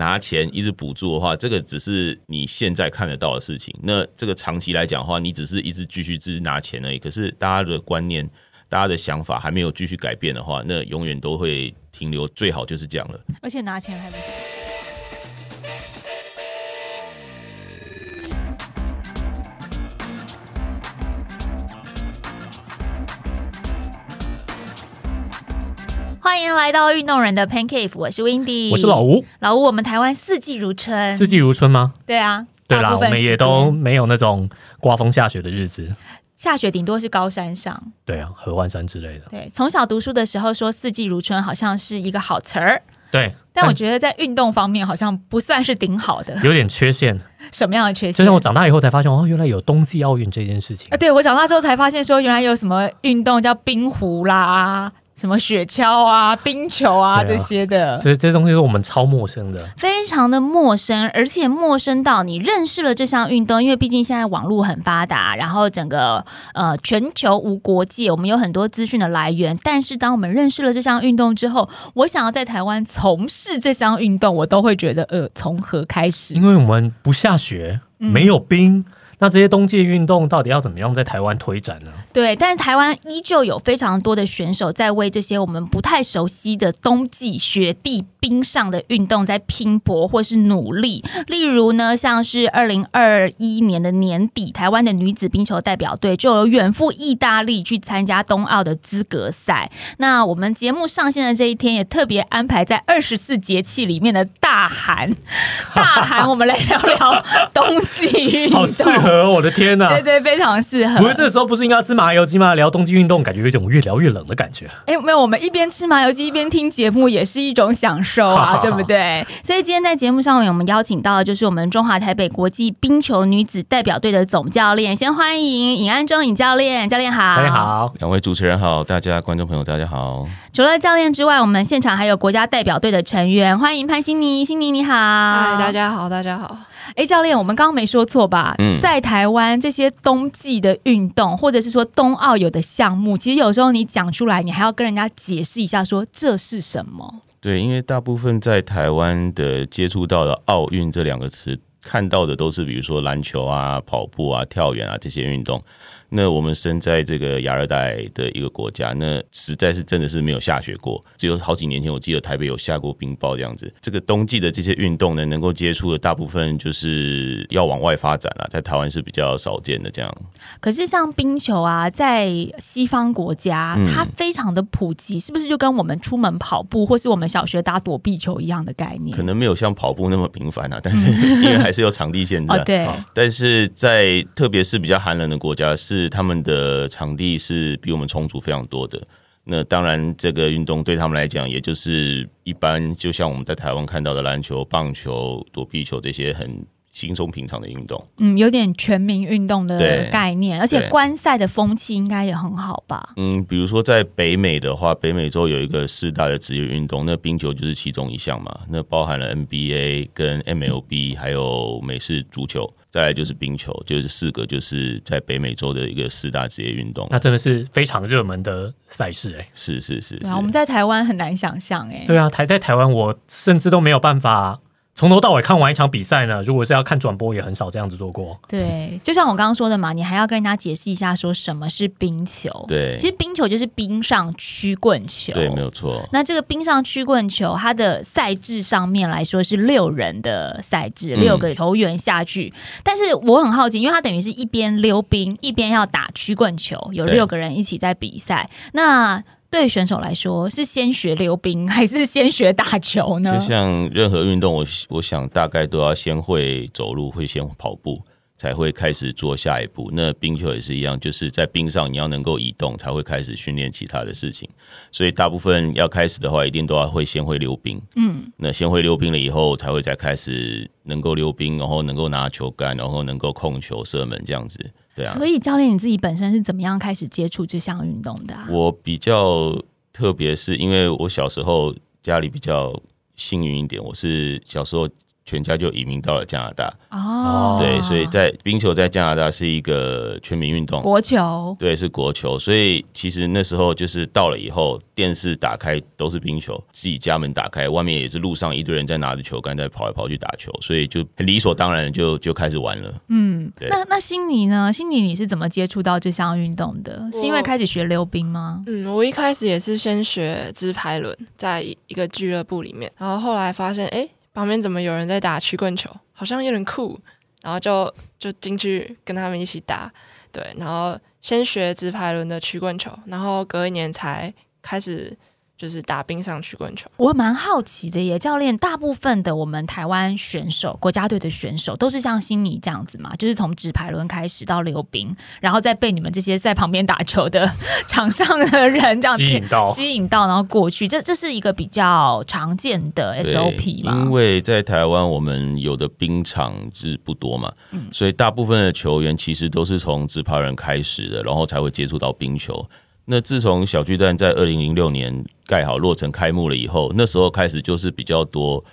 拿钱一直补助的话，这个只是你现在看得到的事情。那这个长期来讲的话，你只是一直继续只拿钱而已。可是大家的观念、大家的想法还没有继续改变的话，那永远都会停留。最好就是这样了。而且拿钱还不欢迎来到运动人的 Pancake，我是 Windy，我是老吴。老吴，我们台湾四季如春，四季如春吗？对啊，对啦，我们也都没有那种刮风下雪的日子。下雪，顶多是高山上。对啊，合欢山之类的。对，从小读书的时候说四季如春，好像是一个好词儿，对，但我觉得在运动方面好像不算是顶好的。有点缺陷。什么样的缺陷就？像我长大以后才发现，哦，原来有冬季奥运这件事情啊，。对我长大之后才发现，说原来有什么运动叫冰壶啦，什么雪橇啊、冰球啊啊这些的。这这些东西是我们超陌生的。非常的陌生，而且陌生到你认识了这项运动，因为毕竟现在网络很发达，然后整个呃全球无国界，我们有很多资讯的来源。但是当我们认识了这项运动之后，我想要在台湾从事这项运动，我都会觉得呃，从何开始？因为我们不下雪，嗯没有冰，那这些冬季运动到底要怎么样在台湾推展呢？对，但是台湾依旧有非常多的选手在为这些我们不太熟悉的冬季雪地冰上的运动在拼搏或是努力。例如呢，像是二零二一年的年底，台湾的女子冰球代表队就有远赴意大利去参加冬奥的资格赛。那我们节目上线的这一天，也特别安排在二十四节气里面的大寒，大寒，我们来聊聊冬季运动。好适合哦，我的天呐！对对，非常适合。不是这时候不是应该吃麻油鸡吗？聊冬季运动，感觉有一种越聊越冷的感觉。哎，没有，我们一边吃麻油鸡一边听节目也是一种享受啊，好好好对不对？所以今天在节目上面，我们邀请到的就是我们中华台北国际冰球女子代表队的总教练，先欢迎尹安中尹教练，教练好，大家。好，两位主持人好，大家观众朋友大家好。除了教练之外，我们现场还有国家代表队的成员，欢迎潘欣妮，欣妮你好，嗨，大。家好，大家好。哎，教练，我们刚刚没说错吧？嗯在台湾这些冬季的运动，或者是说冬奥有的项目，其实有时候你讲出来，你还要跟人家解释一下，说这是什么。对，因为大部分在台湾的接触到的奥运这两个词，看到的都是比如说篮球啊、跑步啊、跳远啊这些运动。那我们身在这个亚热带的一个国家，那实在是真的是没有下雪过。只有好几年前，我记得台北有下过冰雹这样子。这个冬季的这些运动呢，能够接触的大部分就是要往外发展了，在台湾是比较少见的这样。可是像冰球啊，在西方国家，嗯它非常的普及，是不是就跟我们出门跑步或是我们小学打躲避球一样的概念？可能没有像跑步那么频繁啊，但是因为还是有场地限制、啊。哦，对，但是在特别是比较寒冷的国家，是他们的场地是比我们充足非常多的。那当然，这个运动对他们来讲，也就是一般，就像我们在台湾看到的篮球、棒球、躲避球这些很轻松平常的运动。嗯，有点全民运动的概念，而且观赛的风气应该也很好吧？嗯，比如说在北美的话，北美洲有一个四大的职业运动，那冰球就是其中一项嘛。那包含了 NBA 跟 MLB，还有美式足球，再来就是冰球，就是四个就是在北美洲的一个四大职业运动。那真的是非常热门的赛事哎、是是是是对啊，我们在台湾很难想象哎、对啊，台在台湾，我甚至都没有办法从头到尾看完一场比赛呢。如果是要看转播，也很少这样子做过。对，就像我刚刚说的嘛，你还要跟人家解释一下说什么是冰球。对其实冰球就是冰上曲棍球。对，没有错。那这个冰上曲棍球，它的赛制上面来说是六人的赛制，嗯六个球员下去。但是我很好奇，因为它等于是一边溜冰，一边要打曲棍球，有六个人一起在比赛。那对选手来说，是先学溜冰还是先学打球呢就？像任何运动，我我想大概都要先会走路，会先跑步，才会开始做下一步。那冰球也是一样，就是在冰上你要能够移动，才会开始训练其他的事情。所以大部分要开始的话，一定都要会先会溜冰。嗯，那先会溜冰了以后，才会再开始能够溜冰，然后能够拿球杆，然后能够控球、射门这样子。对啊，所以教练你自己本身是怎么样开始接触这项运动的、啊？我比较特别，是因为我小时候家里比较幸运一点，我是小时候全家就移民到了加拿大。哦，对，所以在冰球在加拿大是一个全民运动。国球，对，是国球，所以其实那时候就是到了以后，电视打开都是冰球，自己家门打开，外面也是路上一堆人在拿着球杆在跑来跑去打球，所以就很理所当然就就开始玩了。嗯，对那那心尼呢？心尼你是怎么接触到这项运动的？是因为开始学溜冰吗？嗯，我一开始也是先学直排轮，在一个俱乐部里面，然后后来发现，哎，旁边怎么有人在打曲棍球，好像有点酷，然后就就进去跟他们一起打，对，然后先学直排轮的曲棍球，然后隔一年才开始就是打冰上曲棍球。我蛮好奇的耶，教练，大部分的我们台湾选手、国家队的选手都是像悉尼这样子嘛，就是从直排轮开始到溜冰，然后再被你们这些在旁边打球的 场上的人这样吸引到吸引到，然后过去，这这是一个比较常见的 SOP 嘛？因为在台湾我们有的冰场是不多嘛，嗯所以大部分的球员其实都是从直排人开始的，然后才会接触到冰球。那自从小巨蛋在二零零六年盖好落成开幕了以后，那时候开始就是比较多，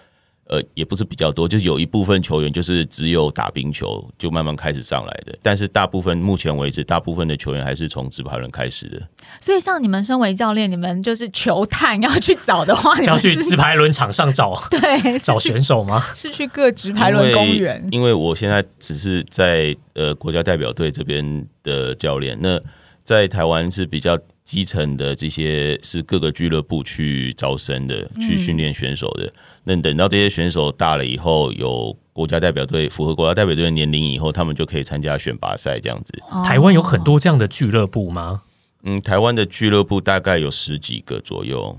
呃，也不是比较多，就是有一部分球员就是只有打冰球就慢慢开始上来的，但是大部分目前为止，大部分的球员还是从直排轮开始的。所以像你们身为教练，你们就是球探要去找的话，你要去直排轮场上找 对找选手吗？是去各直排轮公园因为因为我现在只是在呃国家代表队这边的教练，那在台湾是比较基层的这些是各个俱乐部去招生的，去训练选手的。那等到这些选手大了以后，有国家代表队符合国家代表队的年龄以后，他们就可以参加选拔赛这样子。台湾有很多这样的俱乐部吗？嗯，台湾的俱乐部大概有十几个左右。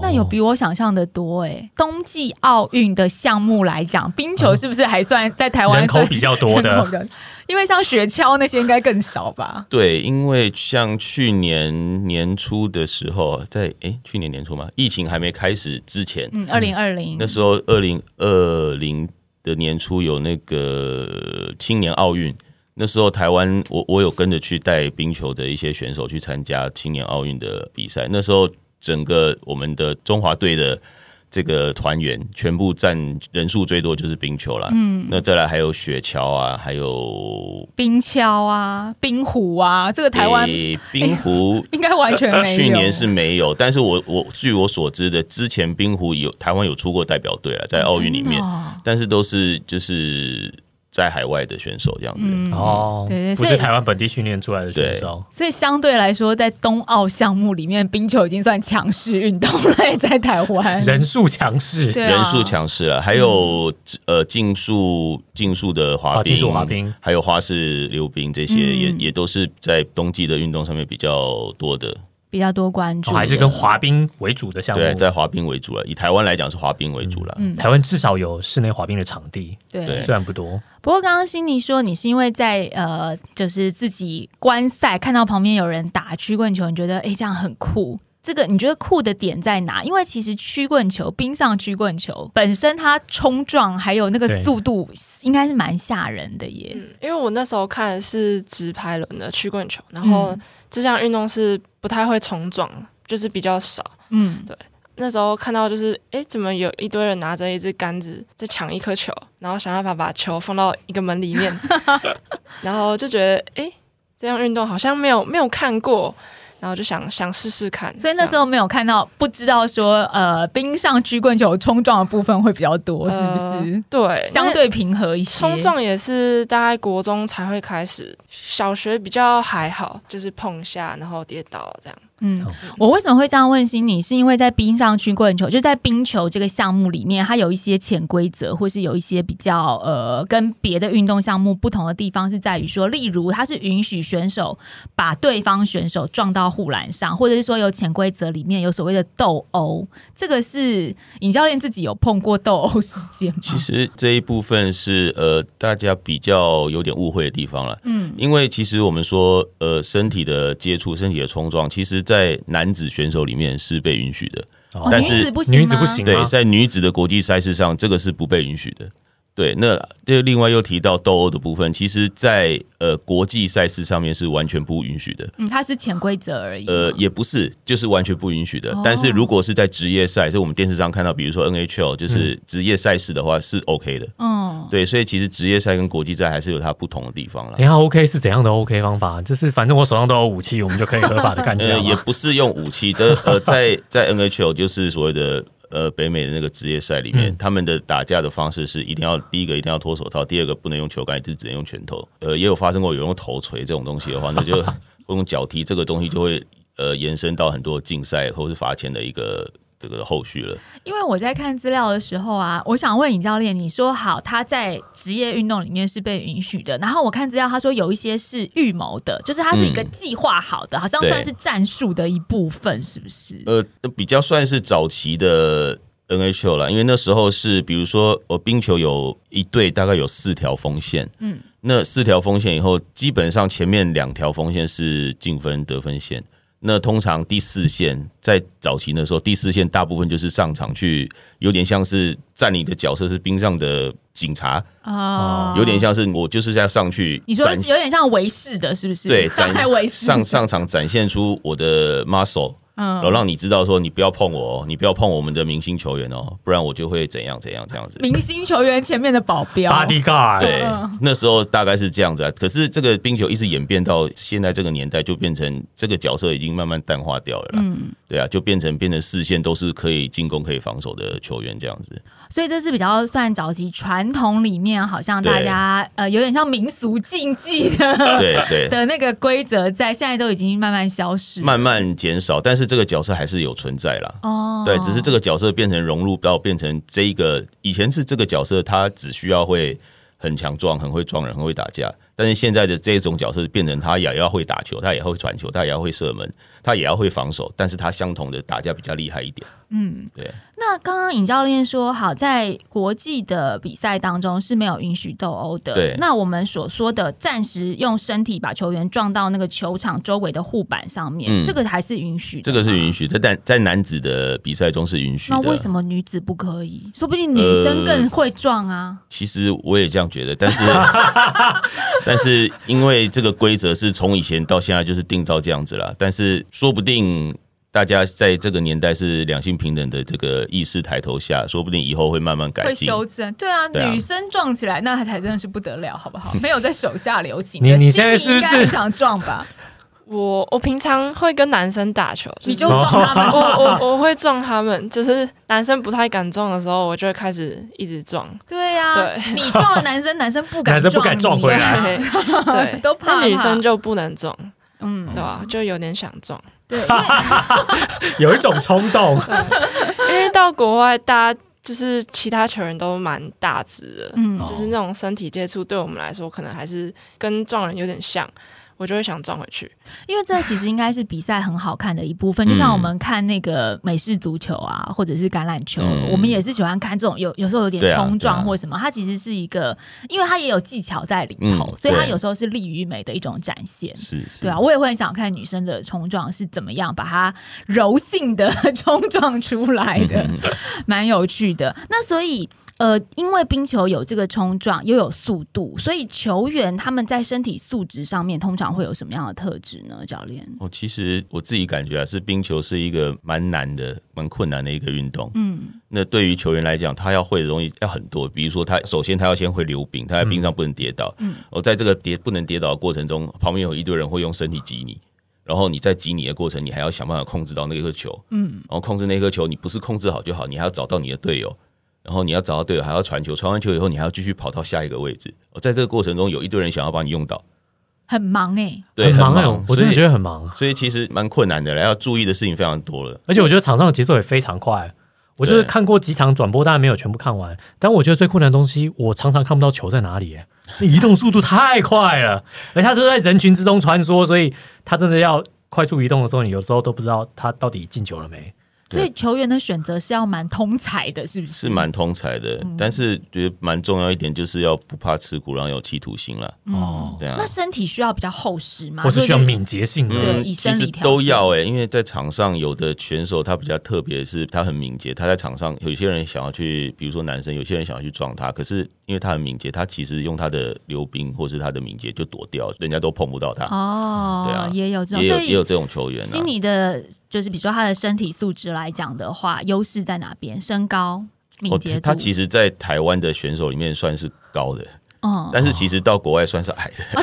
那有比我想象的多哎、冬季奥运的项目来讲，冰球是不是还算在台湾人口比较多的。因为像雪橇那些应该更少吧？对，因为像去年年初的时候，在诶去年年初吗，疫情还没开始之前，嗯，二零二零。那时候二零二零的年初有那个青年奥运，那时候台湾我我有跟着去带冰球的一些选手去参加青年奥运的比赛，那时候整个我们的中华队的。这个团员全部占人数最多就是冰球啦，嗯，那再来还有雪橇啊，还有冰橇啊、冰壶啊，这个台湾诶冰 壶应该完全没有。去年是没有，但是我我据我所知的，之前冰壶有台湾有出过代表队啊，在奥运里面，哦但是都是就是在海外的选手这样子。嗯哦，对对所以不是台湾本地训练出来的选手。所以相对来说，在冬奥项目里面，冰球已经算强势运动了，在台湾。人数强势，对啊。人数强势了，还有、呃竞速竞速的滑冰、啊竞速滑冰。还有花式溜冰这些，嗯。也也都是在冬季的运动上面比较多的。比较多关注，哦还是跟滑冰为主的项目。对，在滑冰为主了。以台湾来讲是滑冰为主了。嗯台湾至少有室内滑冰的场地，对对虽然不多。不过刚刚悉尼说你是因为在呃，就是自己观赛看到旁边有人打曲棍球，你觉得诶这样很酷。这个你觉得酷的点在哪？因为其实曲棍球、冰上曲棍球本身它冲撞还有那个速度，应该是蛮吓人的耶。嗯，因为我那时候看的是直排轮的曲棍球，然后嗯这项运动是不太会冲撞，就是比较少。嗯，对那时候看到就是，哎，怎么有一堆人拿着一支杆子在抢一颗球，然后想办法把球放到一个门里面，然后就觉得，哎，这项运动好像没有没有看过，然后就想想试试看。所以那时候候没有看到，不知道说呃，冰上曲棍球冲撞的部分会比较多，是不是？对相对平和一些。冲撞也是大概国中才会开始，小学比较还好，就是碰一下然后跌倒这样。嗯，我为什么会这样问心你？是因为在冰上曲棍球，就在冰球这个项目里面，它有一些潜规则，或是有一些比较呃跟别的运动项目不同的地方，是在于说，例如它是允许选手把对方选手撞到护栏上，或者是说有潜规则里面有所谓的斗殴，这个是尹教练自己有碰过斗殴事件吗？其实这一部分是呃大家比较有点误会的地方了。嗯因为其实我们说呃身体的接触、身体的冲撞，其实在男子选手里面是被允许的。哦，但是女子不行，女子不行对，在女子的国际赛事上，这个是不被允许的。对，那这另外又提到斗殴的部分，其实在呃国际赛事上面是完全不允许的。嗯，它是潜规则而已。呃，也不是，就是完全不允许的。但是如果是在职业赛，就我们电视上看到，比如说 NHL，就是职业赛事的话，是 OK 的。嗯，对，所以其实职业赛跟国际赛还是有它不同的地方了等。一下 OK 是怎样的 OK 方法？就是反正我手上都有武器，我们就可以合法的干架呃，也不是用武器的，呃，在在 NHL 就是所谓的呃北美的那个职业赛里面，嗯他们的打架的方式是一定要第一个一定要脱手套，第二个不能用球杆，就只能用拳头。呃，也有发生过有用头锤这种东西的话，那就用脚踢这个东西就会呃延伸到很多竞赛或是罚钱的一个这个后续了。因为我在看资料的时候啊，我想问尹教练，你说好他在职业运动里面是被允许的，然后我看资料他说有一些是预谋的，就是它是一个嗯计划好的，好像算是战术的一部分，是不是？呃，比较算是早期的 NHL 了，因为那时候是比如说，呃，冰球有一队大概有四条锋线，嗯，那四条锋线以后，基本上前面两条锋线是进分得分线。那通常第四线在早期的时候，第四线大部分就是上场去，有点像是占你的角色是冰上的警察，哦有点像是我就是要上去你说是有点像维士的，是不是？对，上展海维士上上场展现出我的 muscle，然后嗯，让你知道说你不要碰我哦，你不要碰我们的明星球员哦，不然我就会怎样怎样这样子。明星球员前面的保镖，bodyguard，对嗯，那时候大概是这样子啊。可是这个冰球一直演变到现在这个年代，就变成这个角色已经慢慢淡化掉了啦。嗯，对啊，就变成变成视线都是可以进攻可以防守的球员这样子。所以这是比较算早期传统里面，好像大家呃有点像民俗禁忌的对 对，的那个规则，在现在都已经慢慢消失，慢慢减少，但是这个角色还是有存在啦。哦，对，只是这个角色变成融入到变成这一个，以前是这个角色，他只需要会很强壮、很会撞人、很会打架，但是现在的这种角色变成他也要会打球，他也会传球，他也要会射门，他也要会防守，但是他相同的打架比较厉害一点。嗯，对。那刚刚尹教练说，好，在国际的比赛当中是没有允许斗殴的。对那我们所说的暂时用身体把球员撞到那个球场周围的护板上面，嗯这个还是允许的。这个是允。许在，但在男子的比赛中是允许。那为什么女子不可以？说不定女生更会撞啊！其实我也这样觉得，但是 但是因为这个规则是从以前到现在就是定照这样子了，但是说不定大家在这个年代是两性平等的这个意识抬头下，说不定以后会慢慢改会进。修正，对啊，对啊女生撞起来那才真的是不得了，好不好？没有在手下留情。你你现在是不是应该很想撞吧？我我平常会跟男生打球，你是就撞他们 我是不是我我会撞他们，就是男生不太敢撞的时候，我就会开始一直撞。对呀、对你撞了男生，男生不敢男生不敢撞回来啊对对，都怕那女生就不能撞，嗯，对吧、就有点想撞，对，有一种冲动，因为到国外，大家就是其他球员都蛮大只的，嗯。就是那种身体接触对我们来说，可能还是跟撞人有点像，我就会想撞回去。因为这其实应该是比赛很好看的一部分，就像我们看那个美式足球啊，或者是橄榄球，嗯我们也是喜欢看这种有有时候有点冲撞或什么，它其实是一个，因为它也有技巧在里头，嗯所以它有时候是利于美的一种展现。是是，对啊，我也会很想看女生的冲撞是怎么样把它柔性的 冲撞出来的，嗯蛮有趣的。那所以。呃，因为冰球有这个冲撞，又有速度，所以球员他们在身体素质上面通常会有什么样的特质呢？教练？哦，其实我自己感觉啊，是冰球是一个蛮难的、蛮困难的一个运动。嗯，那对于球员来讲，他要会的东西要很多，比如说他首先他要先会溜冰，他在冰上不能跌倒。嗯，哦，在这个跌不能跌倒的过程中，旁边有一堆人会用身体挤你，然后你在挤你的过程，你还要想办法控制到那颗球。嗯，然后控制那颗球，你不是控制好就好，你还要找到你的队友。然后你要找到队友，还要传球，传完球以后，你还要继续跑到下一个位置。哦，在这个过程中，有一堆人想要把你用到，很忙哎、对，很忙哎、忙我真的觉得，得很忙，所以其实蛮困难的了，要注意的事情非常多了。而且我觉得场上的节奏也非常快。我就是看过几场转播，当然没有全部看完，但我觉得最困难的东西，我常常看不到球在哪里、欸，那移动速度太快了，而他都在人群之中穿梭，所以他真的要快速移动的时候，你有时候都不知道他到底进球了没。所以球员的选择是要蛮通才的，是不是？是蛮通才的，但是觉得蛮重要一点就是要不怕吃苦，然后有企图心了。哦，对啊那，身体需要比较厚实吗？或是需要敏捷性的。对以其实都要哎、因为在场上有的选手他比较特别，是他很敏捷，他在场上有些人想要去，比如说男生，有些人想要去撞他，可是因为他很敏捷，他其实用他的溜冰或是他的敏捷就躲掉，人家都碰不到他。哦，对啊也有这种，也有也有这种球员啊心，理的，就是比如说他的身体素质来讲的话，优势在哪边？身高、敏哦捷，度。他其实，在台湾的选手里面算是高的，嗯，但是其实到国外算是矮的。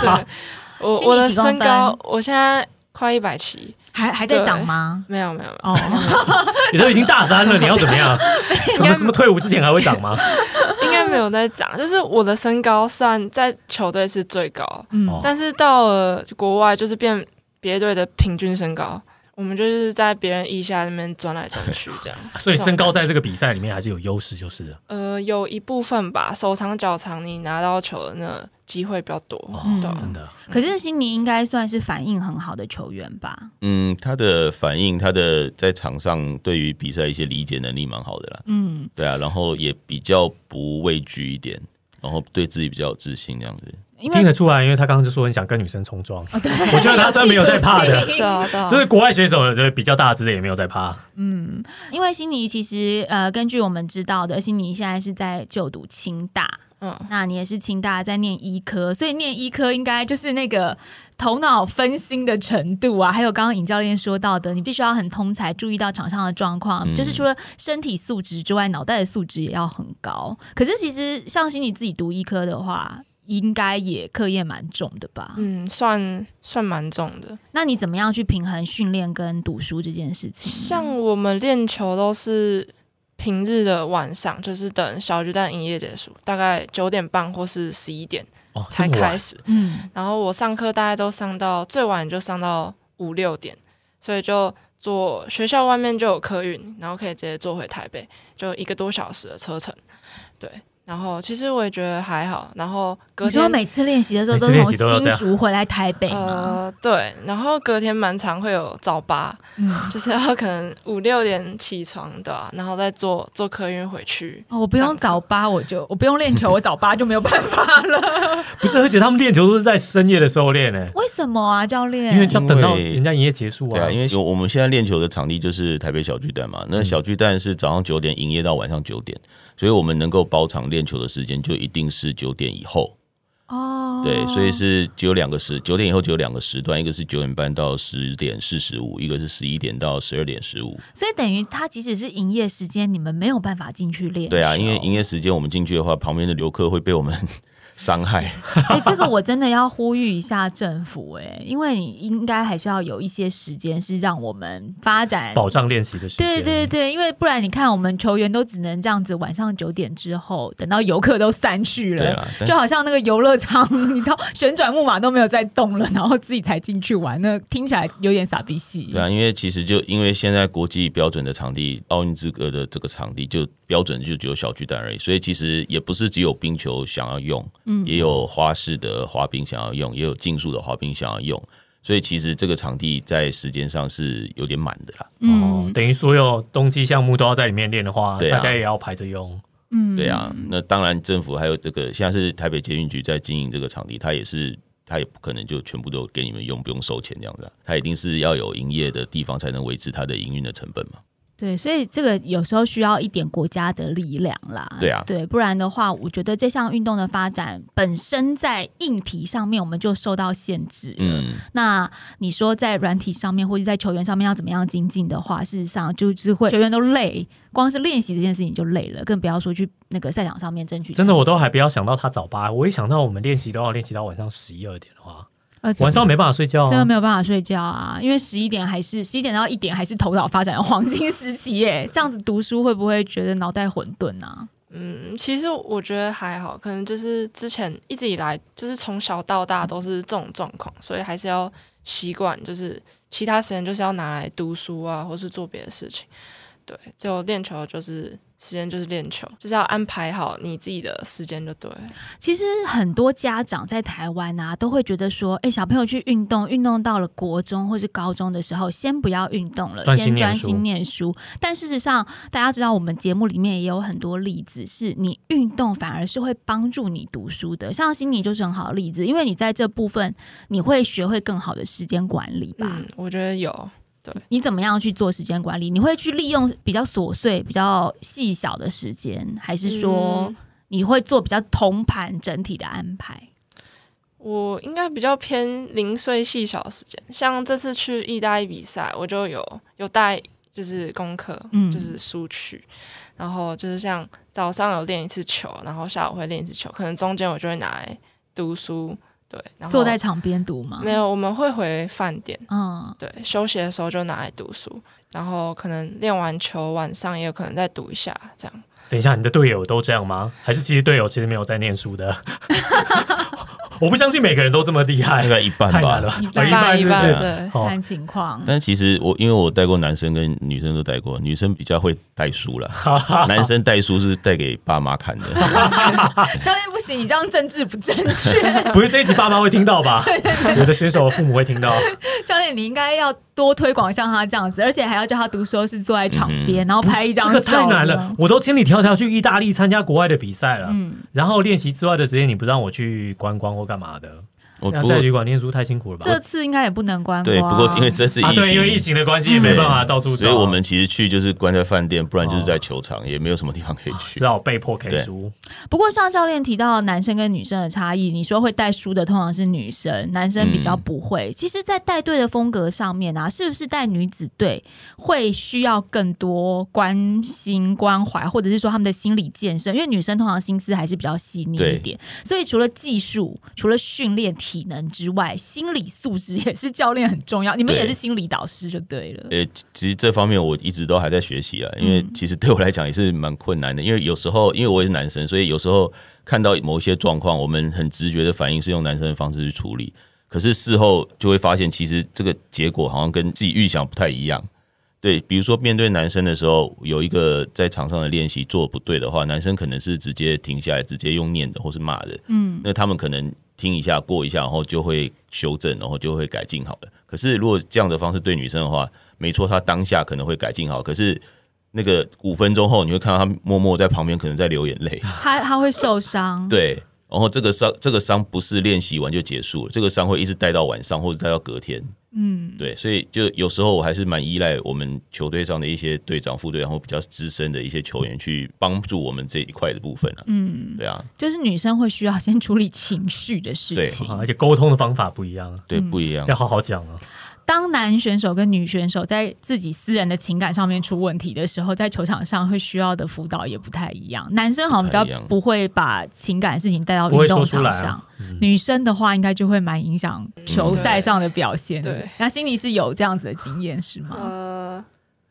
对，我我的身高，我现在快一百七，还还在对长吗？没有没有，没有。哦，你都已经大三了，你要怎么样？什么什么退伍之前还会长吗？应该没有在长，就是我的身高算在球队是最高，但是到了国外就是变别队的平均身高，我们就是在别人腋下那边钻来钻去 这样。所以身高在这个比赛里面还是有优势，就是了呃有一部分吧，手长脚长，你拿到球的那机会比较多，哦对啊真的。可是悉尼应该算是反应很好的球员吧？嗯，他的反应，他的在场上对于比赛一些理解能力蛮好的啦。嗯，对啊，然后也比较不畏惧一点，然后对自己比较有自信这样子。因为听得出来，因为他刚刚就说很想跟女生冲撞，哦我觉得他真没有在怕的。就是国外选手的比较大之类也没有在怕。嗯，因为悉尼其实呃，根据我们知道的，悉尼现在是在就读清大，嗯，那你也是清大在念医科，所以念医科应该就是那个头脑分心的程度啊，还有刚刚尹教练说到的，你必须要很通才，注意到场上的状况，嗯。就是除了身体素质之外，脑袋的素质也要很高。可是其实像悉尼自己读医科的话，应该也课业蛮重的吧？嗯，算算蛮重的。那你怎么样去平衡训练跟读书这件事情？像我们练球都是平日的晚上，就是等小巨蛋营业结束，大概九点半或是十一点哦，才开始。嗯，然后我上课大概都上到最晚就上到五六点，所以就坐学校外面就有客运，然后可以直接坐回台北，就一个多小时的车程。对，然后其实我也觉得还好。然后隔你说天每次练习的时候每次练都从新习都要这样竹回来台北吗？呃对，然后隔天蛮常会有早八，嗯。就是要可能五六点起床对吧、然后再坐坐客运回去。哦，我不用上课早八，我就我不用练球，我早八就没有办法了。不是，而且他们练球都是在深夜的时候练呢，为什么啊，教练？因为要等到因为人家营业结束啊。对啊，因为有我们现在练球的场地就是台北小巨蛋嘛，那小巨蛋是早上九点营业到晚上九点，所以我们能够包场练球的时间就一定是九点以后。哦，对，所以是只有两个时，九点以后只有两个时段，一个是九点半到十点四十五，一个是十一点到十二点十五。所以等于他即使是营业时间，你们没有办法进去练。对啊，因为营业时间我们进去的话，旁边的游客会被我们伤害。哎、这个我真的要呼吁一下政府、哎，因为你应该还是要有一些时间是让我们发展。保障练习的时间。对对对，因为不然你看，我们球员都只能这样子，晚上九点之后，等到游客都散去了，啊，就好像那个游乐场，你知道旋转木马都没有在动了，然后自己才进去玩，那听起来有点傻逼戏。对啊，因为其实就因为现在国际标准的场地，奥运资格的这个场地就标准就只有小巨蛋而已，所以其实也不是只有冰球想要用，嗯也有花式的滑冰想要用，也有竞速的滑冰想要用，所以其实这个场地在时间上是有点满的啦。哦，等于所有冬季项目都要在里面练的话，对啊大家也要排着用。嗯对啊，那当然政府还有这个，现在是台北捷运局在经营这个场地，它也是。它也不可能就全部都给你们用，不用收钱这样子、啊。它一定是要有营业的地方才能维持它的营运的成本嘛。对，所以这个有时候需要一点国家的力量啦。对啊对，不然的话，我觉得这项运动的发展本身在硬体上面我们就受到限制了。嗯，那你说在软体上面或者在球员上面要怎么样精进的话，事实上就是会球员都累，光是练习这件事情就累了，更不要说去那个赛场上面争取。真的，我都还不要想到他早八，我一想到我们练习都要练习到晚上十一二点的话，呃晚上没办法睡觉、啊。真的没有办法睡觉啊，因为十一点还是十一点到一点还是头脑发展的黄金时期耶。这样子读书会不会觉得脑袋混沌啊？嗯，其实我觉得还好，可能就是之前一直以来就是从小到大都是这种状况，所以还是要习惯，就是其他时间就是要拿来读书啊，或是做别的事情。对，就练球就是时间就是练球，就是要安排好你自己的时间就对。其实很多家长在台湾啊，都会觉得说，哎，小朋友去运动，运动到了国中或是高中的时候，先不要运动了，先专心念书。但事实上，大家知道，我们节目里面也有很多例子，是你运动反而是会帮助你读书的。像心理就是很好的例子，因为你在这部分你会学会更好的时间管理吧。嗯，我觉得有。你怎么样去做时间管理？你会去利用比较琐碎、比较细小的时间，还是说嗯你会做比较同盘整体的安排？我应该比较偏零碎细小的时间，像这次去意大利比赛，我就有有带就是功课，嗯就是书去，然后就是像早上有练一次球，然后下午会练一次球，可能中间我就会拿来读书，对，然后坐在场边读吗？没有，我们会回饭店，嗯，对，休息的时候就拿来读书，然后可能练完球晚上也有可能再读一下，这样。等一下，你的队友都这样吗？还是其实队友其实没有在念书的？我不相信每个人都这么厉害大，概一半吧太难了。吧。一哦半是不是？一半看情况。但其实我因为我带过男生跟女生都带过，女生比较会带书了，男生带书是带给爸妈看的。教练不行，你这样政治不正确。不是这一集爸妈会听到吧？有的选手的父母会听到。教练，你应该要多推广像他这样子，而且还要叫他读书是坐在场边，然后拍一张这个照。太难了，。我都千里迢迢去意大利参加国外的比赛了，嗯，然后练习之外的时间你不让我去观光或干嘛的？要我在旅馆念书太辛苦了吧？这次应该也不能观光。对，不过因为这次疫啊，情，对，因为疫情的关系也没办法到处走，所以我们其实去就是关在饭店，不然就是在球场，也没有什么地方可以去只。好被迫看书。不过像教练提到男生跟女生的差异，你说会带书的通常是女生，男生比较不会。其实，在带队的风格上面啊，是不是带女子队会需要更多关心关怀，或者是说他们的心理建设？因为女生通常心思还是比较细腻一点，所以除了技术、除了训练体能之外，心理素质也是教练很重要。你们也是心理导师就对了。呃，其实这方面我一直都还在学习啊，因为其实对我来讲也是蛮困难的。因为有时候，因为我也是男生，所以有时候看到某一些状况，我们很直觉的反应是用男生的方式去处理，可是事后就会发现，其实这个结果好像跟自己预想不太一样。对，比如说面对男生的时候，有一个在场上的练习做不对的话，男生可能是直接停下来，直接用念的或是骂的。嗯，那他们可能听一下过一下，然后就会修正，然后就会改进好了。可是如果这样的方式对女生的话，没错，她当下可能会改进好，可是那个五分钟后，你会看到她默默在旁边可能在流眼泪。她她会受伤。对，然后这个伤这个伤不是练习完就结束了，这个伤会一直带到晚上或者带到隔天。嗯，对，所以就有时候我还是蛮依赖我们球队上的一些队长、副队长或比较资深的一些球员去帮助我们这一块的部分啊。嗯，对啊，就是女生会需要先处理情绪的事情。啊而且沟通的方法不一样，对，不一样要。好好讲啊。当男选手跟女选手在自己私人的情感上面出问题的时候，在球场上会需要的辅导也不太一样。男生好像比较不会把情感的事情带到运动场上，啊嗯女生的话应该就会蛮影响球赛上的表现。对，那心里是有这样子的经验是吗？呃，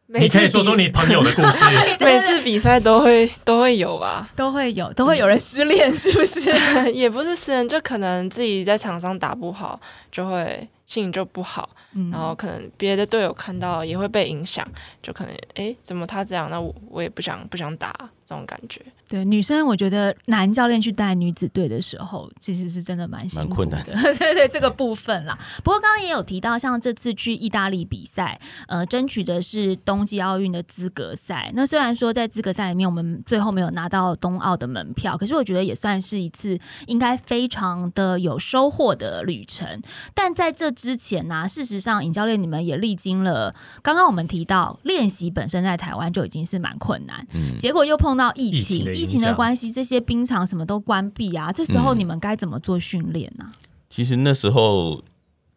你可以说说你朋友的故事，每次比赛都会都会有吧，都会有，都会有人失恋，是不是？也不是私人，就可能自己在场上打不好，就会心情就不好，嗯。然后可能别的队友看到也会被影响，就可能诶，怎么他这样，那我我也不想不想打这种感觉。对女生，我觉得男教练去带女子队的时候，其实是真的蛮辛苦蛮困难的。对对，这个部分啦。不过刚刚也有提到，像这次去意大利比赛，呃，争取的是冬季奥运的资格赛。那虽然说在资格赛里面，我们最后没有拿到冬奥的门票，可是我觉得也算是一次应该非常的有收获的旅程。但在这之前呢、事实上，尹教练你们也历经了，刚刚我们提到练习本身在台湾就已经是蛮困难。嗯，结果又碰到疫疫情的疫情的关系，这些冰场什么都关闭啊。这时候嗯你们该怎么做训练呢？其实那时候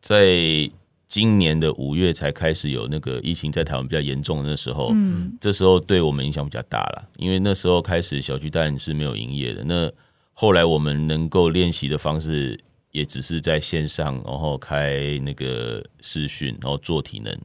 在今年的五月才开始有那个疫情在台湾比较严重的那时候，嗯这时候对我们影响比较大了，因为那时候开始小巨蛋是没有营业的。那后来我们能够练习的方式，也只是在线上，然后开那个视讯，然后做体能，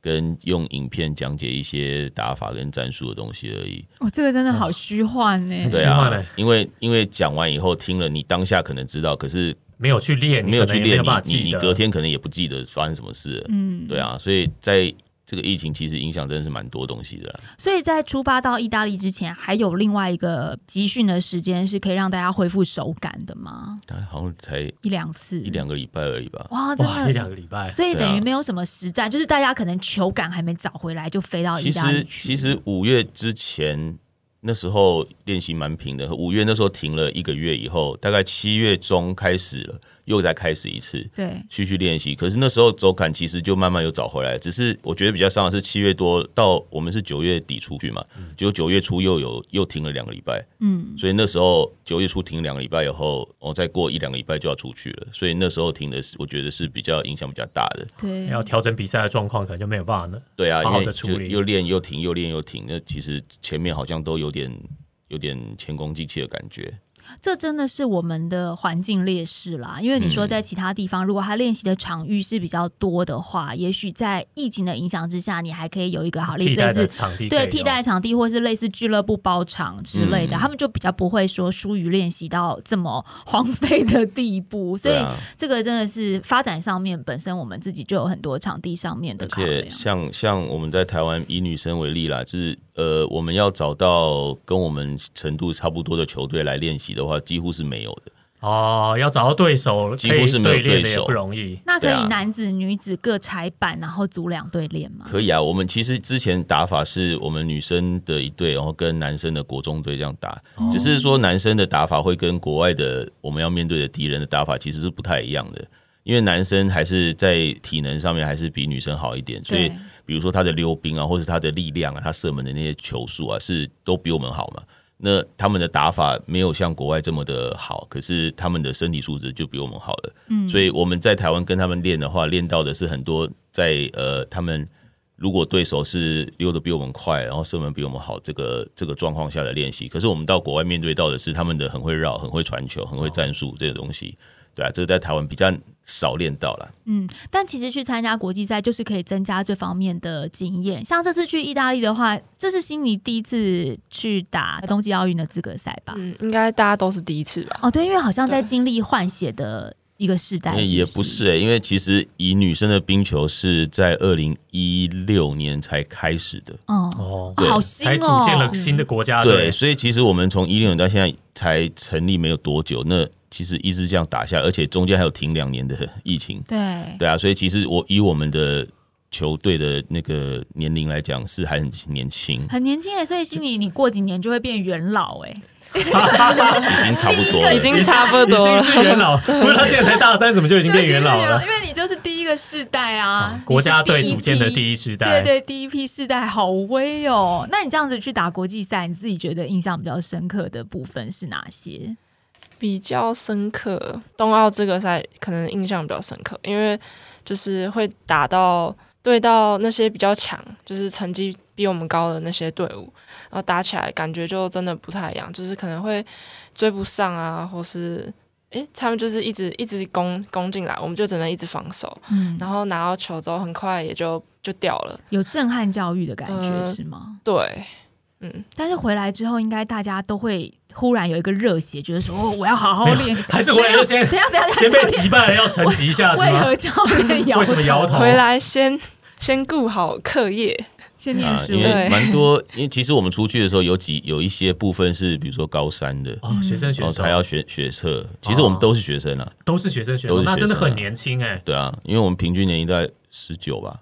跟用影片讲解一些打法跟战术的东西而已。哦，这个真的好虚幻呢、很对啊欸，因为因为讲完以后听了，你当下可能知道，可是没有去练，没有去练，你你隔天可能也不记得发生什么事了。嗯，对啊，所以在这个疫情其实影响真的是蛮多东西的啦。所以在出发到意大利之前，还有另外一个集训的时间是可以让大家恢复手感的吗？它好像才一两次，一两个礼拜而已吧。哇，真的，一的。两个礼拜，所以等于没有什么实战，就是大家可能球感还没找回来，就飞到意其实大利去。其实五月之前那时候练习蛮平的，五月那时候停了一个月以后，大概七月中开始了，又再开始一次。对，继续练习，可是那时候走感其实就慢慢又找回来，只是我觉得比较伤的是七月多到我们是九月底出去嘛，结果九月初又有又停了两个礼拜，嗯，所以那时候九月初停两个礼拜以后，我、再过一两个礼拜就要出去了，所以那时候停的是我觉得是比较影响比较大的。对，要调整比赛的状况，可能就没有办法了。对啊，好好因为就地处理又练又停又练又停，那其实前面好像都有有点有点前功尽弃的感觉。这真的是我们的环境劣势啦。因为你说嗯在其他地方，如果他练习的场域是比较多的话，也许在疫情的影响之下，你还可以有一个好类类似。场地对替代场地，或是类似俱乐部包场之类的，嗯他们就比较不会说疏于练习到这么荒废的地步，所以这个真的是发展上面本身我们自己就有很多场地上面的而考量且。像像我们在台湾以女生为例啦，就是呃，我们要找到跟我们程度差不多的球队来练习的话，几乎是没有的。哦，要找到对手，几乎是没有对手不容易。那可以男子、女子各拆板，然后组两队练吗？可以啊，我们其实之前打法是我们女生的一队，然后跟男生的国中队这样打，只是说男生的打法会跟国外的我们要面对的敌人的打法其实是不太一样的。因为男生还是在体能上面还是比女生好一点，所以比如说他的溜冰啊，或是他的力量啊，他射门的那些球速啊，是都比我们好嘛。那他们的打法没有像国外这么的好，可是他们的身体素质就比我们好了。嗯，所以我们在台湾跟他们练的话，练到的是很多在呃他们如果对手是溜的比我们快，然后射门比我们好，这个这个状况下的练习。可是我们到国外面对到的是他们的很会绕、很会传球、很会战术这些东西。对啊，这个在台湾比较少练到了。嗯，但其实去参加国际赛就是可以增加这方面的经验。像这次去意大利的话，这是悉尼第一次去打冬季奥运的资格赛吧？嗯，应该大家都是第一次吧？哦，对，因为好像在对经历换血的一个世代是也不不是诶、因为其实以女生的冰球是在二零一六年才开始的。哦，哦，好新才组哦，建了新的国家对，队。所以其实我们从一六年到现在才成立没有多久，那其实一直这样打下，而且中间还有停两年的 疫情。对对啊，所以其实我以我们的球队的那个年龄来讲，是还很年轻，很年轻哎，所以心里你过几年就会变元老哎。已经差不多 已经差不已经多了。是元老，不是他现在才大三，怎么就已经变元老了因？为你就是第一个世代啊，国家队组建的第一世代，对对，第一批世代好威哦。那你这样子去打国际赛，你自己觉得印象比较深刻的部分是哪些？比较深刻，冬奥这个赛可能印象比较深刻，因为就是会打到对到那些比较强，就是成绩比我们高的那些队伍，然后打起来感觉就真的不太一样，就是可能会追不上啊，或是诶，他们就是一直一直攻攻进来，我们就只能一直防守，嗯，然后拿到球之后很快也就就掉了，有震撼教育的感觉、呃是吗？对，嗯，但是回来之后，应该大家都会忽然有一个热血，觉得说 哦，我要好好练。还是回来就先等一下等下，先被击败了，要成绩一下子吗？为何教练摇？为什么摇头回来先先顾好课业，啊，先念书？因为对蛮多，因为其实我们出去的时候有几有一些部分是，比如说高三的，哦，学生然后选手他要学学测，其实我们都是学生啊，都是学生学生啊那真的很年轻哎。对啊，因为我们平均年龄在十九吧，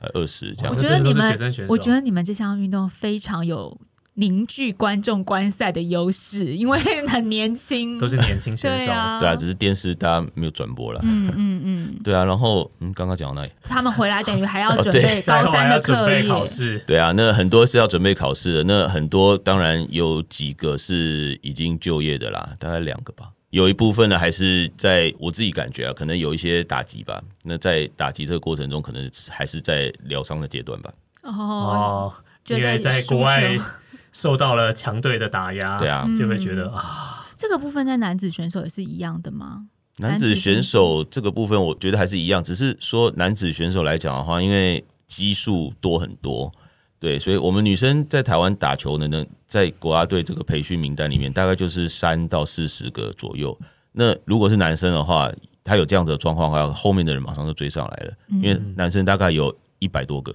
还二十这样。我觉得你们我觉得你们这项运动非常有凝聚观众观赛的优势，因为 很年轻，都是年轻选手，对啊，对啊，只是电视大家没有转播了。嗯嗯嗯，对啊，然后嗯，刚刚讲到哪里？他们回来等于还要 哦准备 高三的课准备业，考试，对啊，那很多是要准备考试的，那很多当然有几个是已经就业的啦，大概两个吧。有一部分呢，还是在我自己感觉啊，可能有一些打击吧。那在打击这个过程中，可能还是在疗伤的阶段吧。哦，哦，觉得因为在国外球受到了强队的打压，对啊，嗯就会觉得啊，这个部分在男子选手也是一样的吗？男子选手这个部分，我觉得还是一样，只是说男子选手来讲的话，因为基数多很多，对，所以我们女生在台湾打球呢，呢在国家队这个培训名单里面，大概就是三到四十个左右。那如果是男生的话，他有这样子的状况的话，后面的人马上就追上来了，因为男生大概有一百多个，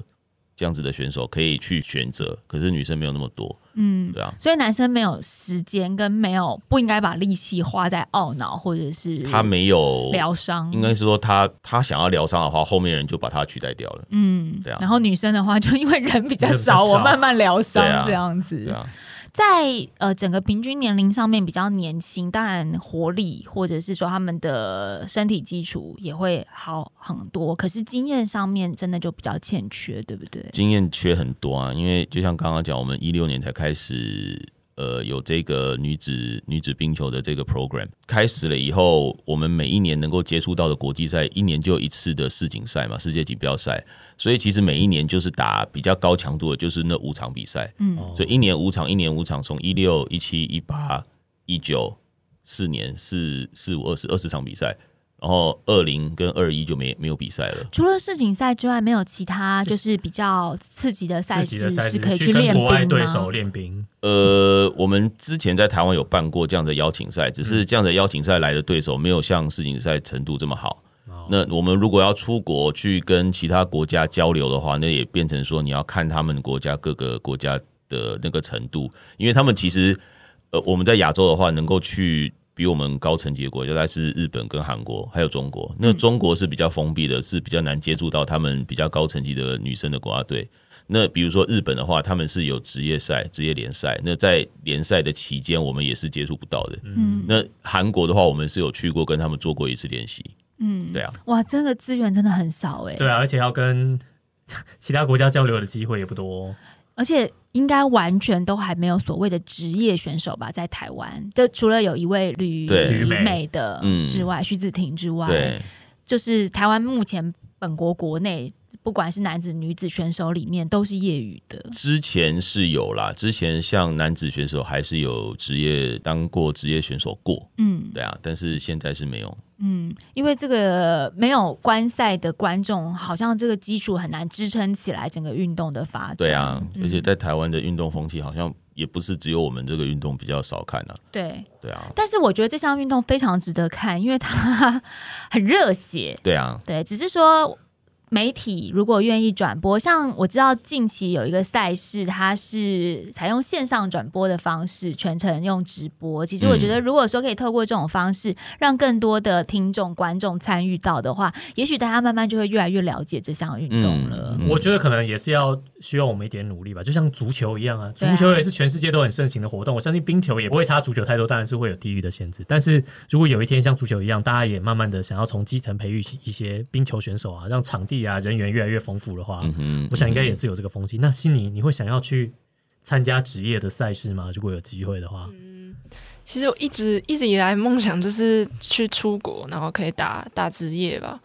这样子的选手可以去选择，可是女生没有那么多，嗯，对啊。所以男生没有时间跟没有不应该把力气花在懊恼或者是他没有疗伤，应该是说他他想要疗伤的话，后面人就把他取代掉了，嗯对啊然后女生的话，就因为人比较少，我慢慢疗伤这样子。对啊。在呃整个平均年龄上面比较年轻，当然活力或者是说他们的身体基础也会好很多，可是经验上面真的就比较欠缺，对不对？经验缺很多啊，因为就像刚刚讲，我们一六年才开始，呃，有这个女子女子冰球的这个 program 开始了以后，我们每一年能够接触到的国际赛，一年就一次的世锦赛嘛，世界锦标赛，所以其实每一年就是打比较高强度的，就是那五场比赛，嗯。哦。所以一年五场，一年五场，从一六、一七、一八、一九四年四四五二十二十场比赛，然后二零跟二一就没没有比赛了。除了世锦赛之外，没有其他就是比较刺激的赛事是可以去练兵跟国外对手吗？练兵，呃，我们之前在台湾有办过这样的邀请赛，只嗯是这样的邀请赛来的对手没有像世锦赛程度这么好。哦那我们如果要出国去跟其他国家交流的话，那也变成说你要看他们国家各个国家的那个程度，因为他们其实呃我们在亚洲的话，能够去比我们高层级的国家，大概是日本跟韩国，还有中国。那中国是比较封闭的，是比较难接触到他们比较高层级的女生的国家队。那比如说日本的话，他们是有职业赛、职业联赛。那在联赛的期间，我们也是接触不到的。嗯那韩国的话，我们是有去过，跟他们做过一次练习。嗯，对啊，哇，这个资源真的很少哎、对啊，而且要跟其他国家交流的机会也不多哦。而且应该完全都还没有所谓的职业选手吧，在台湾，就除了有一位吕对。吕吕美。美的嗯。之外，徐子婷之外，就是台湾目前本国国内，不管是男子、女子选手里面，都是业余的。之前是有啦，之前像男子选手还是有职业当过职业选手过，嗯对啊，但是现在是没有。嗯，因为这个没有观赛的观众，好像这个基础很难支撑起来整个运动的发展。对啊，嗯而且在台湾的运动风气好像也不是只有我们这个运动比较少看啊。对，对啊，但是我觉得这项运动非常值得看，因为它 很热血。对啊，对，只是说媒体如果愿意转播，像我知道近期有一个赛事，它是采用线上转播的方式，全程用直播。其实我觉得，如果说可以透过这种方式，让更多的听众、观众参与到的话，也许大家慢慢就会越来越了解这项运动了。嗯我觉得可能也是要需要我们一点努力吧，就像足球一样啊，足球也是全世界都很盛行的活动。我相信冰球也不会差足球太多，当然是会有地域的限制。但是如果有一天像足球一样，大家也慢慢的想要从基层培育一些冰球选手啊，让场地啊人员越来越丰富的话，嗯，我想应该也是有这个风气。那悉尼，你会想要去参加职业的赛事吗？如果有机会的话，其实我一直一直以来梦想就是去出国，然后可以打打职业吧，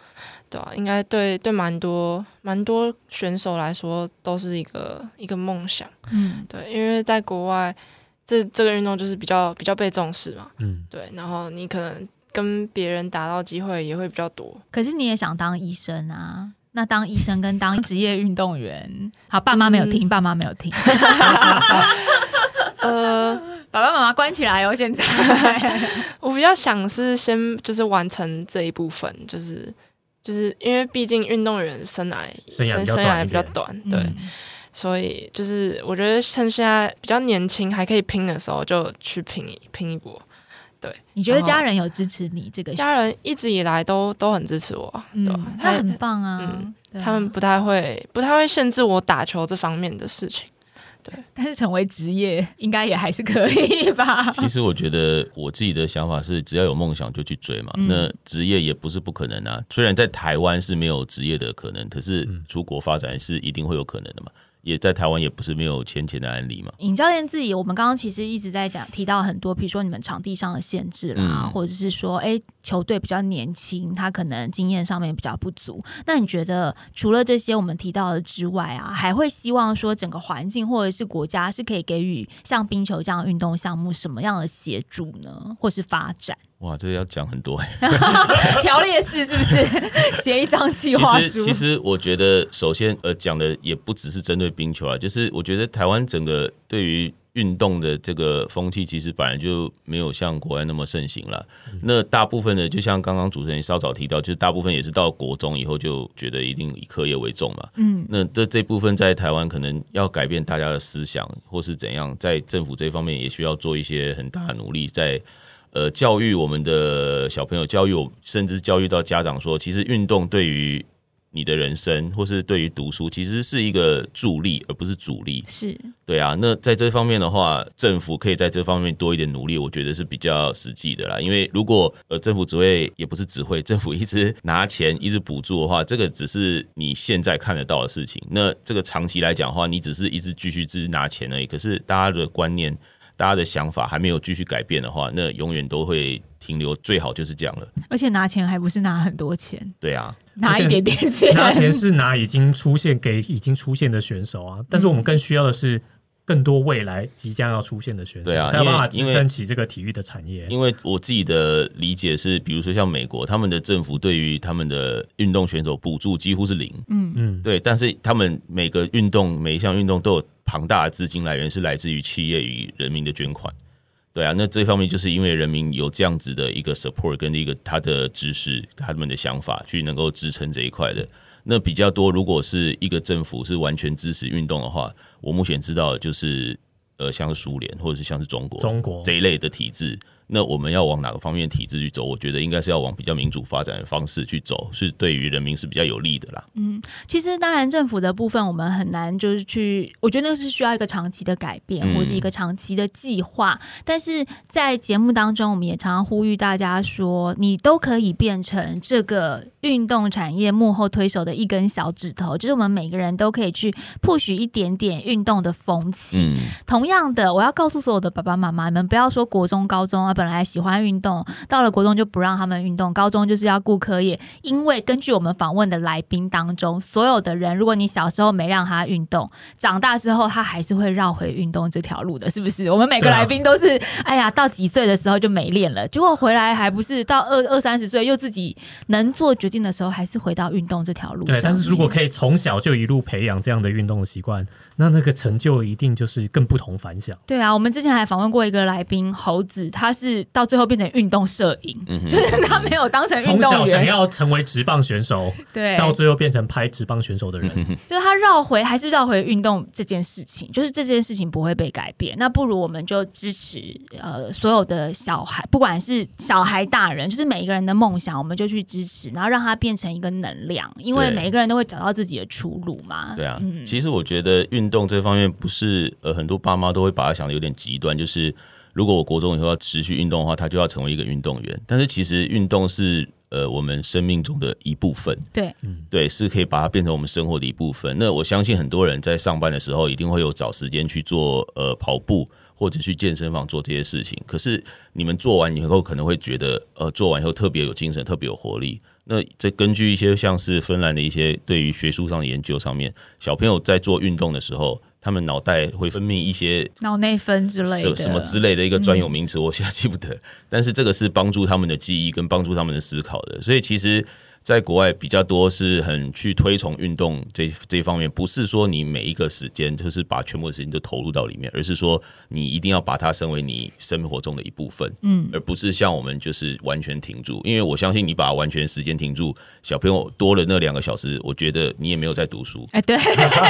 对啊，应该对对蛮多蛮多选手来说都是一个一个梦想，嗯，对，因为在国外这这个运动就是比较比较被重视嘛，嗯，对，然后你可能跟别人打到机会也会比较多，可是你也想当医生啊？那当医生跟当职业运动员，好，爸妈没有听，爸妈没有听，呃，爸爸妈妈关起来哦，现在。我比较想是先就是完成这一部分，就是就是因为毕竟运动员生涯生涯比较生涯比较短对，嗯所以就是我觉得趁现在比较年轻还可以拼的时候，就去拼一拼一波。你觉得家人有支持你这个？家人一直以来都都很支持我啊，对吧、嗯，那很棒啊。嗯啊他们不太会不太会限制我打球这方面的事情。对但是成为职业应该也还是可以吧？其实我觉得我自己的想法是，只要有梦想就去追嘛。嗯那职业也不是不可能啊。虽然在台湾是没有职业的可能，可是出国发展是一定会有可能的嘛。也在台湾也不是没有浅浅的案例嘛。尹教练自己，我们刚刚其实一直在讲提到很多，比如说你们场地上的限制啦，嗯或者是说，哎，球队比较年轻，他可能经验上面比较不足。那你觉得除了这些我们提到的之外啊，还会希望说整个环境或者是国家是可以给予像冰球这样运动项目什么样的协助呢，或是发展？哇，这个要讲很多、欸。条列式是不是写一张计划书？实其实我觉得，首先呃讲的也不只是针对冰球啊，就是我觉得台湾整个对于运动的这个风气其实本来就没有像国外那么盛行了。那大部分的，就像刚刚主持人稍早提到，就是大部分也是到国中以后就觉得一定以课业为重嘛。嗯，那这这部分在台湾可能要改变大家的思想，或是怎样，在政府这方面也需要做一些很大的努力，在呃教育我们的小朋友，教育我，甚至教育到家长说，其实运动对于你的人生，或是对于读书，其实是一个助力，而不是阻力。是对啊，那在这方面的话，政府可以在这方面多一点努力，我觉得是比较实际的啦。因为如果呃政府只会也不是只会，政府一直拿钱一直补助的话，这个只是你现在看得到的事情。那这个长期来讲的话，你只是一直继续只是拿钱而已。可是大家的观念、大家的想法还没有继续改变的话，那永远都会停留。最好就是这样了。而且拿钱还不是拿很多钱，对啊，拿一点点钱，拿钱是拿已经出现给已经出现的选手啊，但是我们更需要的是更多未来即将要出现的选手，对啊才有办法支因为撑起这个体育的产业。因为我自己的理解是，比如说像美国，他们的政府对于他们的运动选手补助几乎是零。嗯嗯，对，但是他们每个运动每一项运动都有庞大的资金来源，是来自于企业与人民的捐款。对啊，那这方面就是因为人民有这样子的一个 support 跟一个他的知识、他们的想法，去能够支撑这一块的。那比较多，如果是一个政府是完全支持运动的话，我目前知道的就是呃，像是苏联或者是像是中国中国这一类的体制。那我们要往哪个方面体制去走？我觉得应该是要往比较民主发展的方式去走，是对于人民是比较有利的啦。嗯其实，当然，政府的部分我们很难就是去，我觉得那是需要一个长期的改变，嗯或是一个长期的计划。但是在节目当中，我们也常常呼吁大家说，你都可以变成这个运动产业幕后推手的一根小指头，就是我们每个人都可以去 push 一点点运动的风气。嗯，同样的，我要告诉所有的爸爸妈妈，你们不要说国中、高中啊，本来喜欢运动，到了国中就不让他们运动，高中就是要顾科业。因为根据我们访问的来宾当中，所有的人，如果你小时候没让他运动，长大之后他还是会绕回运动这条路的，是不是？我们每个来宾都是，哎呀，到几岁的时候就没练了，结果回来还不是到二二三十岁又自己能做决定的时候，还是回到运动这条路上。对，但是如果可以从小就一路培养这样的运动的习惯，那那个成就一定就是更不同凡响。对啊，我们之前还访问过一个来宾猴子，他是到最后变成运动摄影，嗯就是他没有当成运动从小想员，要成为职棒选手，对，到最后变成拍职棒选手的人，就是他绕回还是绕回运动这件事情，就是这件事情不会被改变。那不如我们就支持呃所有的小孩，不管是小孩大人，就是每一个人的梦想，我们就去支持，然后让它变成一个能量，因为每一个人都会找到自己的出路嘛。对啊，嗯其实我觉得运动这方面不是呃很多爸妈都会把它想的有点极端，就是如果我国中以后要持续运动的话，他就要成为一个运动员。但是其实运动是呃我们生命中的一部分，对，对，是可以把它变成我们生活的一部分。那我相信很多人在上班的时候一定会有找时间去做呃跑步。或者去健身房做这些事情，可是你们做完以后可能会觉得，呃，做完以后特别有精神，特别有活力。那这根据一些像是芬兰的一些对于学术上的研究上面，小朋友在做运动的时候，他们脑袋会分泌一些脑内分之类的，什什么之类的一个专有名词，我现在记不得。但是这个是帮助他们的记忆跟帮助他们的思考的，所以其实。在国外比较多是很去推崇运动这这一方面，不是说你每一个时间就是把全部的时间都投入到里面，而是说你一定要把它升为你生活中的一部分，嗯，而不是像我们就是完全停住。因为我相信你把完全时间停住，小朋友多了那两个小时，我觉得你也没有在读书。哎，对，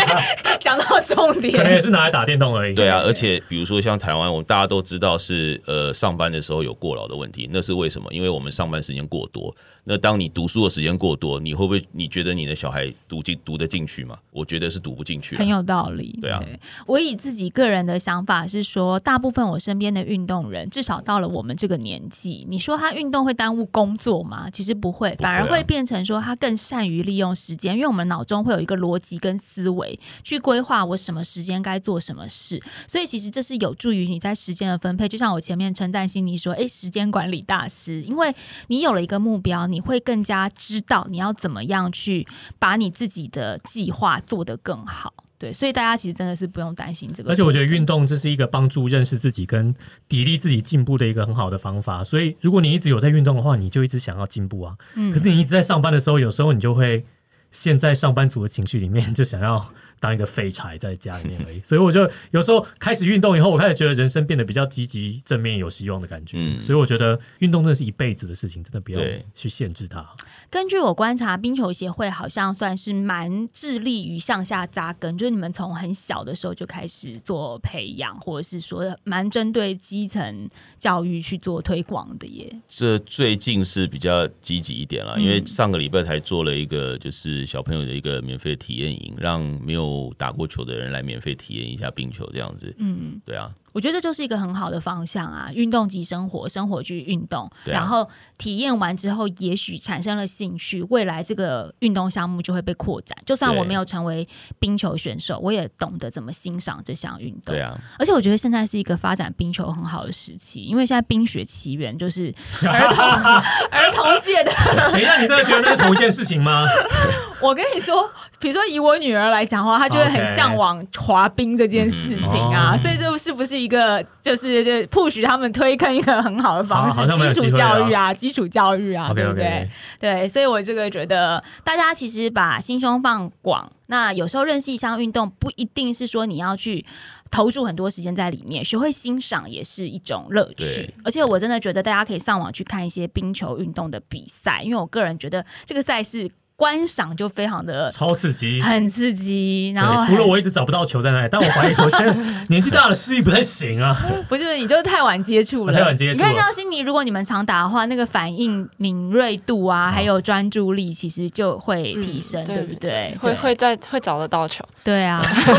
讲到重点可能也，是拿来打电动而已。对啊，而且比如说像台湾，我们大家都知道是呃上班的时候有过劳的问题，那是为什么？因为我们上班时间过多。那当你读书的时间过多，你会不会你觉得你的小孩读进读得进去吗？我觉得是读不进去啊。很有道理。对啊我以自己个人的想法是说，大部分我身边的运动人，至少到了我们这个年纪，你说他运动会耽误工作吗？其实不会，反而会变成说他更善于利用时间，因为我们脑中会有一个逻辑跟思维去规划我什么时间该做什么事，所以其实这是有助于你在时间的分配。就像我前面称赞悉尼说，哎，时间管理大师，因为你有了一个目标，你会更加知道你要怎么样去把你自己的计划做得更好。对，所以大家其实真的是不用担心这个。而且我觉得运动这是一个帮助认识自己跟砥砺自己进步的一个很好的方法。所以如果你一直有在运动的话，你就一直想要进步啊。嗯可是你一直在上班的时候，有时候你就会陷在上班族的情绪里面，就想要当一个废柴在家里面而已。所以我就有时候开始运动以后，我开始觉得人生变得比较积极、正面、有希望的感觉。嗯所以我觉得运动真的是一辈子的事情，真的不要去限制它。根据我观察，冰球协会好像算是蛮致力于向下扎根，就是你们从很小的时候就开始做培养，或者是说蛮针对基层教育去做推广的耶。这最近是比较积极一点了，嗯因为上个礼拜才做了一个就是小朋友的一个免费体验营，让没有打过球的人来免费体验一下冰球这样子。嗯，对啊，我觉得这就是一个很好的方向啊，运动即生活，生活去运动，然后体验完之后，也许产生了兴趣，未来这个运动项目就会被扩展。就算我没有成为冰球选手，我也懂得怎么欣赏这项运动。对啊，而且我觉得现在是一个发展冰球很好的时期，因为现在冰雪奇缘就是儿童 儿童界的。等一下，你真的觉得那是同一件事情吗？我跟你说，比如说以我女儿来讲的话，她就会很向往滑冰这件事情啊，所以这是不是一个就是就 push 他们推坑一个很好的方式基础教育啊，基础教育啊对不对？对，所以我这个觉得大家其实把心胸放广，那有时候认识一项运动，不一定是说你要去投注很多时间在里面，学会欣赏也是一种乐趣。而且我真的觉得大家可以上网去看一些冰球运动的比赛，因为我个人觉得这个赛事观赏就非常的超刺激。很刺激，然后，除了我一直找不到球在哪里，但我怀疑我现在年纪大了，视力不太行啊。不是你就是太晚接触了，太晚接触你看像悉尼，如果你们常打的话，那个反应敏锐度啊，还有专注力，其实就会提升，嗯对不对？会会在会找得到球，对啊，不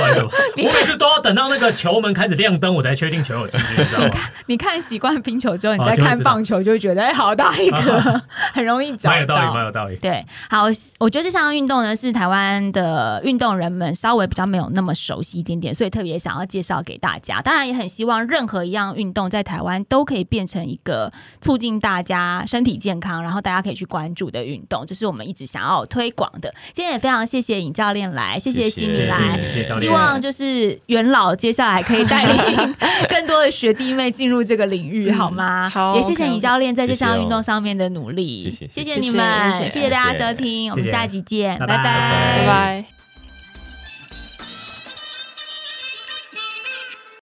好意思，我每次都要等到那个球门开始亮灯，我才确定球有进去，你知道吗？你看习惯冰球之后，你再看棒球，就会觉得哎，好大一个，很容易找蛮有道理，蛮。有道理。对，好，我觉得这项运动呢是台湾的运动人们稍微比较没有那么熟悉一点点，所以特别想要介绍给大家。当然，也很希望任何一样运动在台湾都可以变成一个促进大家身体健康，然后大家可以去关注的运动，这是我们一直想要推广的。今天也非常谢谢尹教练来，谢谢谢悉尼来。谢谢希望就是元老接下来可以带领 更多的学弟妹进入这个领域，好吗？好也谢谢尹教练在这项运动上面的努力，谢谢谢谢谢谢你们，谢谢大家收听，我们下集见，拜拜。